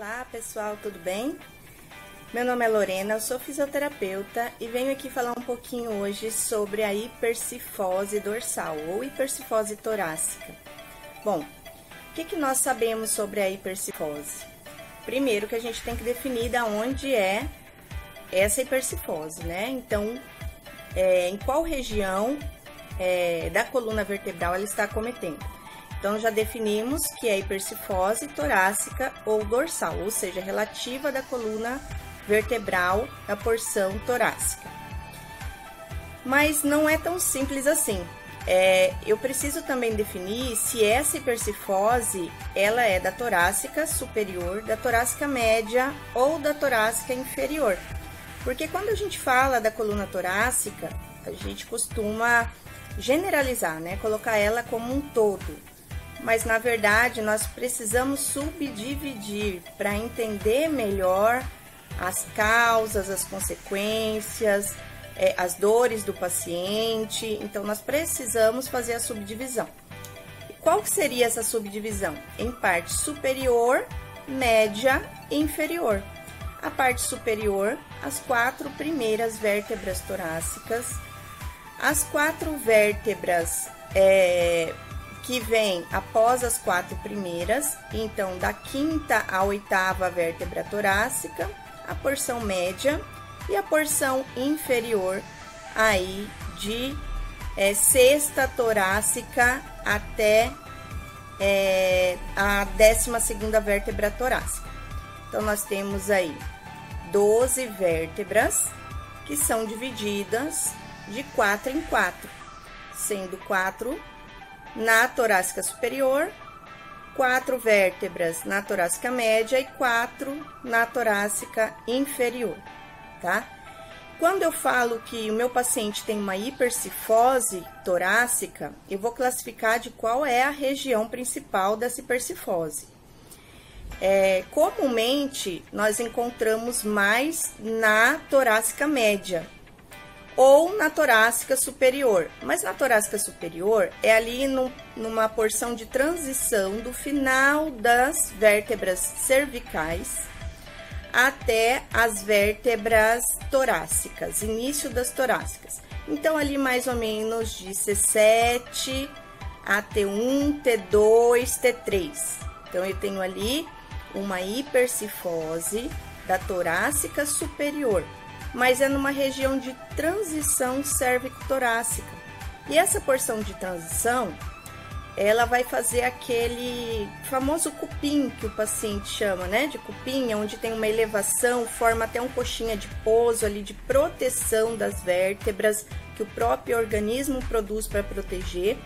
Olá pessoal, tudo bem? Meu nome é Lorena, eu sou fisioterapeuta e venho aqui falar um pouquinho hoje sobre a hipercifose dorsal ou hipercifose torácica. Bom, o que, que nós sabemos sobre a hipercifose? Primeiro que a gente tem que definir da onde é essa hipercifose, né? Então, é, em qual região é, da coluna vertebral ela está cometendo? Então, já definimos que é hipercifose torácica ou dorsal, ou seja, relativa da coluna vertebral da porção torácica. Mas não é tão simples assim. É, eu preciso também definir se essa hipercifose ela é da torácica superior, da torácica média ou da torácica inferior. Porque quando a gente fala da coluna torácica, a gente costuma generalizar, né? Colocar ela como um todo mas na verdade nós precisamos subdividir para entender melhor as causas, as consequências, é, as dores do paciente. Então nós precisamos fazer a subdivisão. Qual que seria essa subdivisão? Em parte superior, média e inferior. A parte superior, as quatro primeiras vértebras torácicas, as quatro vértebras é, que vem após as quatro primeiras, então da quinta à oitava vértebra torácica, a porção média e a porção inferior aí de é, sexta torácica até é, a décima segunda vértebra torácica. Então, nós temos aí 12 vértebras que são divididas de quatro em quatro, sendo quatro na torácica superior, quatro vértebras na torácica média e quatro na torácica inferior, tá? Quando eu falo que o meu paciente tem uma hipercifose torácica, eu vou classificar de qual é a região principal dessa hipercifose. É, comumente, nós encontramos mais na torácica média, ou na torácica superior. Mas na torácica superior é ali no, numa porção de transição do final das vértebras cervicais até as vértebras torácicas, início das torácicas. Então, ali mais ou menos de C7 a T1, T2, T3. Então, eu tenho ali uma hipercifose da torácica superior mas é numa região de transição cérvico-torácica. E essa porção de transição, ela vai fazer aquele famoso cupim que o paciente chama, né, de cupim, onde tem uma elevação, forma até um coxinha de pouso ali de proteção das vértebras que o próprio organismo produz para proteger.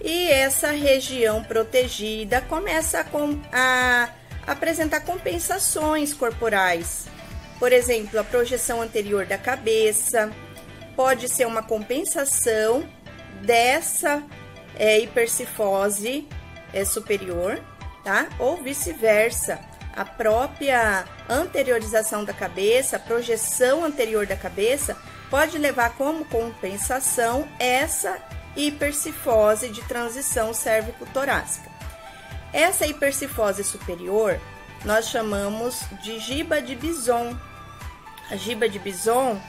E essa região protegida começa a, a apresentar compensações corporais, por exemplo, a projeção anterior da cabeça pode ser uma compensação dessa é, hipercifose é, superior, tá? Ou vice-versa. A própria anteriorização da cabeça, a projeção anterior da cabeça, pode levar como compensação essa hipercifose de transição cérvico-torácica. Essa hipercifose superior nós chamamos de giba de bison, a giba de bison,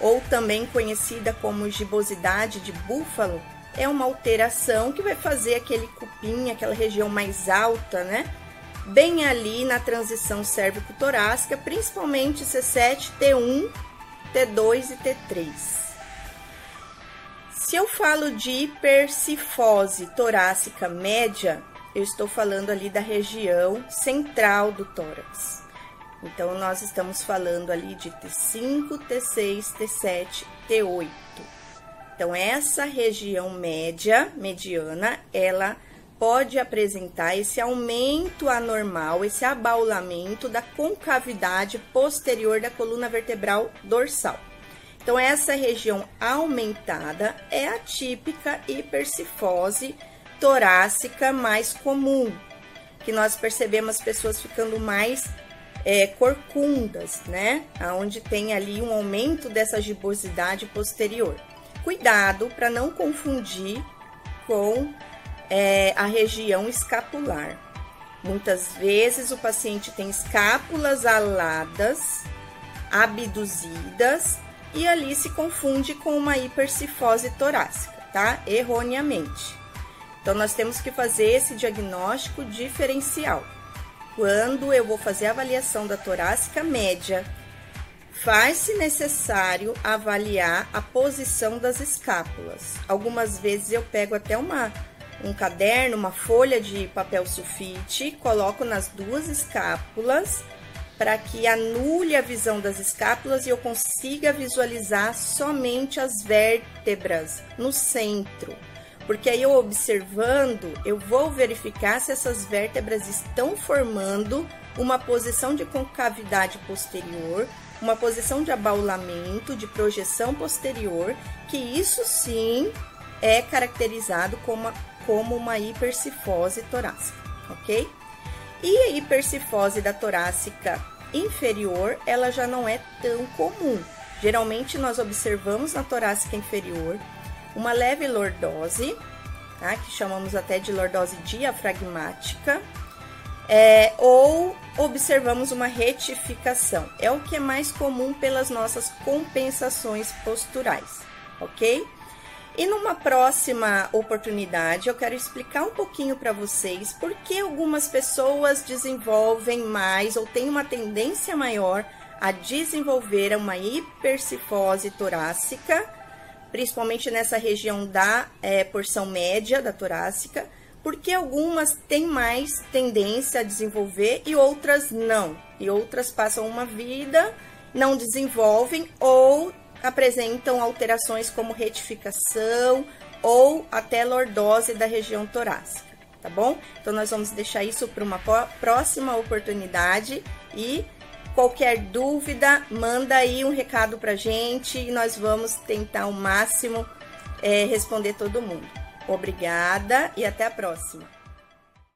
ou também conhecida como gibosidade de búfalo, é uma alteração que vai fazer aquele cupim, aquela região mais alta, né? Bem ali na transição cérvico-torácica, principalmente C7, T1, T2 e T3. Se eu falo de hipercifose torácica média, eu estou falando ali da região central do tórax. Então, nós estamos falando ali de T5, T6, T7, T8. Então, essa região média, mediana, ela pode apresentar esse aumento anormal, esse abaulamento da concavidade posterior da coluna vertebral dorsal. Então, essa região aumentada é a típica hipercifose torácica mais comum, que nós percebemos as pessoas ficando mais é, corcundas, né? Onde tem ali um aumento dessa gibosidade posterior. Cuidado para não confundir com é, a região escapular. Muitas vezes o paciente tem escápulas aladas, abduzidas e ali se confunde com uma hipercifose torácica, tá? Erroneamente. Então nós temos que fazer esse diagnóstico diferencial. Quando eu vou fazer a avaliação da torácica média, faz-se necessário avaliar a posição das escápulas. Algumas vezes eu pego até uma um caderno, uma folha de papel sulfite, coloco nas duas escápulas para que anule a visão das escápulas e eu consiga visualizar somente as vértebras no centro. Porque aí eu observando, eu vou verificar se essas vértebras estão formando uma posição de concavidade posterior, uma posição de abaulamento, de projeção posterior, que isso sim é caracterizado como como uma hipercifose torácica, ok? E a hipercifose da torácica inferior, ela já não é tão comum. Geralmente nós observamos na torácica inferior uma leve lordose, tá? que chamamos até de lordose diafragmática, é, ou observamos uma retificação. É o que é mais comum pelas nossas compensações posturais, ok? E numa próxima oportunidade, eu quero explicar um pouquinho para vocês por que algumas pessoas desenvolvem mais ou têm uma tendência maior a desenvolver uma hipercifose torácica, principalmente nessa região da é, porção média da torácica, porque algumas têm mais tendência a desenvolver e outras não. E outras passam uma vida, não desenvolvem ou apresentam alterações como retificação ou até lordose da região torácica, tá bom? Então, nós vamos deixar isso para uma próxima oportunidade e qualquer dúvida, manda aí um recado para gente e nós vamos tentar ao máximo é, responder todo mundo. Obrigada e até a próxima!